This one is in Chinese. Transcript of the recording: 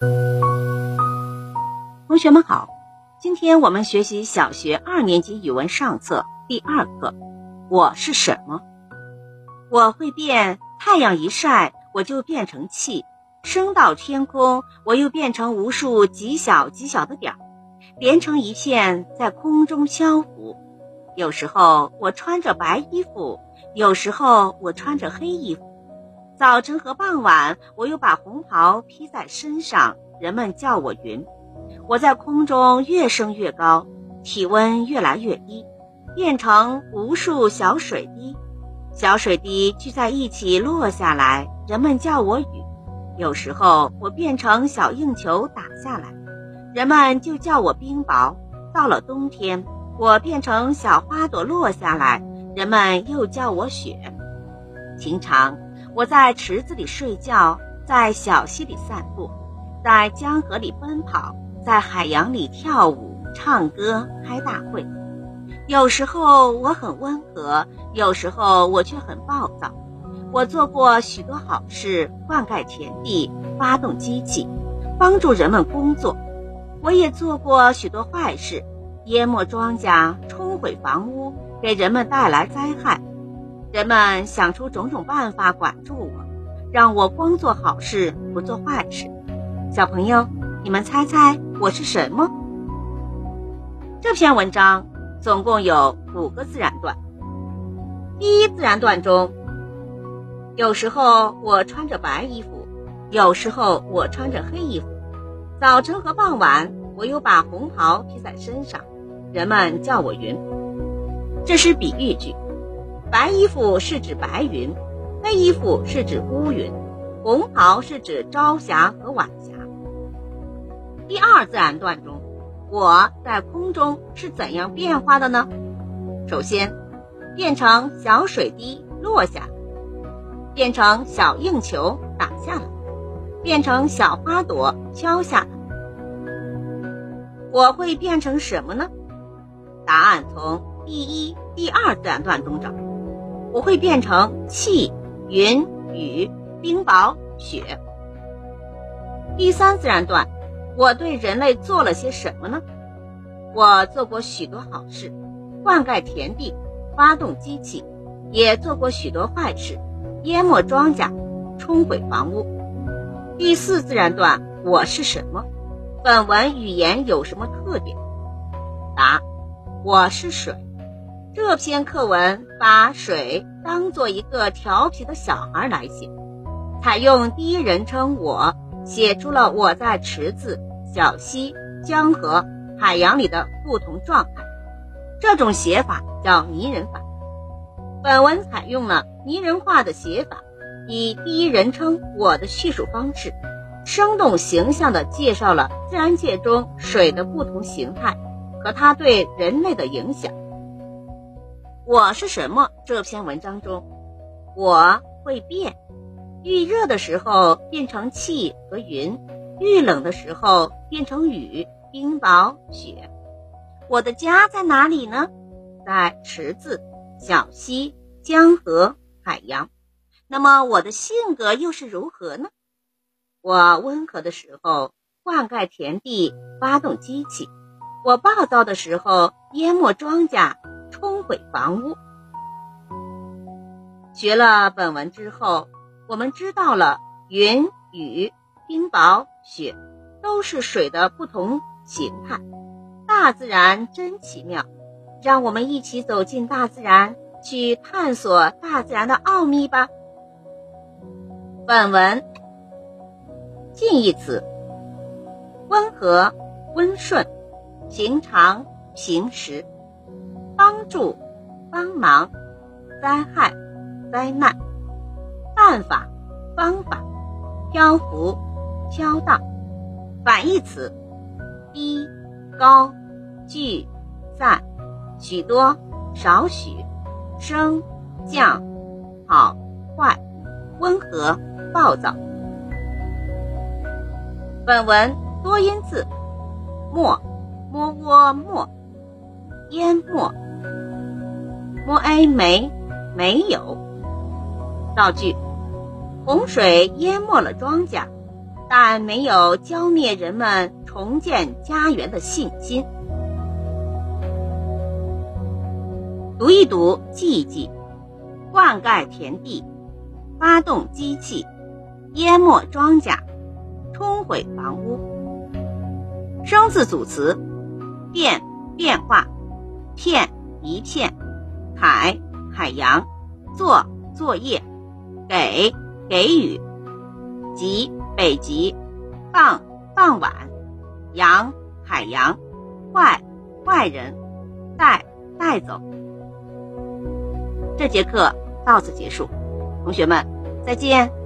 同学们好，今天我们学习小学二年级语文上册第二课。我是什么？我会变，太阳一晒，我就变成气，升到天空，我又变成无数极小极小的点儿，连成一片，在空中漂浮。有时候我穿着白衣服，有时候我穿着黑衣服。早晨和傍晚，我又把红袍披在身上，人们叫我云。我在空中越升越高，体温越来越低，变成无数小水滴，小水滴聚在一起落下来，人们叫我雨。有时候我变成小硬球打下来，人们就叫我冰雹。到了冬天，我变成小花朵落下来，人们又叫我雪。平常。我在池子里睡觉，在小溪里散步，在江河里奔跑，在海洋里跳舞、唱歌、开大会。有时候我很温和，有时候我却很暴躁。我做过许多好事，灌溉田地，发动机器，帮助人们工作。我也做过许多坏事，淹没庄稼，冲毁房屋，给人们带来灾害。人们想出种种办法管住我，让我光做好事不做坏事。小朋友，你们猜猜我是什么？这篇文章总共有五个自然段。第一自然段中，有时候我穿着白衣服，有时候我穿着黑衣服。早晨和傍晚，我又把红袍披在身上，人们叫我云。这是比喻句。白衣服是指白云，黑衣服是指乌云，红袍是指朝霞和晚霞。第二自然段中，我在空中是怎样变化的呢？首先，变成小水滴落下，变成小硬球打下来，变成小花朵飘下来。我会变成什么呢？答案从第一、第二自然段中找。我会变成气、云、雨、冰雹、雪。第三自然段，我对人类做了些什么呢？我做过许多好事，灌溉田地，发动机器，也做过许多坏事，淹没庄稼，冲毁房屋。第四自然段，我是什么？本文语言有什么特点？答：我是水。这篇课文把水当做一个调皮的小孩来写，采用第一人称我，写出了我在池子、小溪、江河、海洋里的不同状态。这种写法叫拟人法。本文采用了拟人化的写法，以第一人称我的叙述方式，生动形象地介绍了自然界中水的不同形态和它对人类的影响。我是什么？这篇文章中，我会变，遇热的时候变成气和云，遇冷的时候变成雨、冰雹、雪。我的家在哪里呢？在池子、小溪、江河、海洋。那么我的性格又是如何呢？我温和的时候灌溉田地，发动机器；我暴躁的时候淹没庄稼。毁房屋。学了本文之后，我们知道了云、雨、冰雹、雪都是水的不同形态。大自然真奇妙，让我们一起走进大自然，去探索大自然的奥秘吧。本文近义词：温和、温顺、平常、平时。帮助、帮忙、灾害、灾难、办法、方法、漂浮、飘荡。反义词：低、高、聚、散、许多、少许、升、降、好、坏、温和、暴躁。本文多音字：没、摸窝、没、淹没。摸 a 没没有。造句：洪水淹没了庄稼，但没有浇灭人们重建家园的信心。读一读，记一记，灌溉田地，发动机器，淹没庄稼，冲毁房屋。生字组词：变，变化；片，一片；海，海洋；作，作业；给，给予；极，北极；傍，傍晚；洋，海洋；坏，坏人；带，带走。这节课到此结束，同学们再见。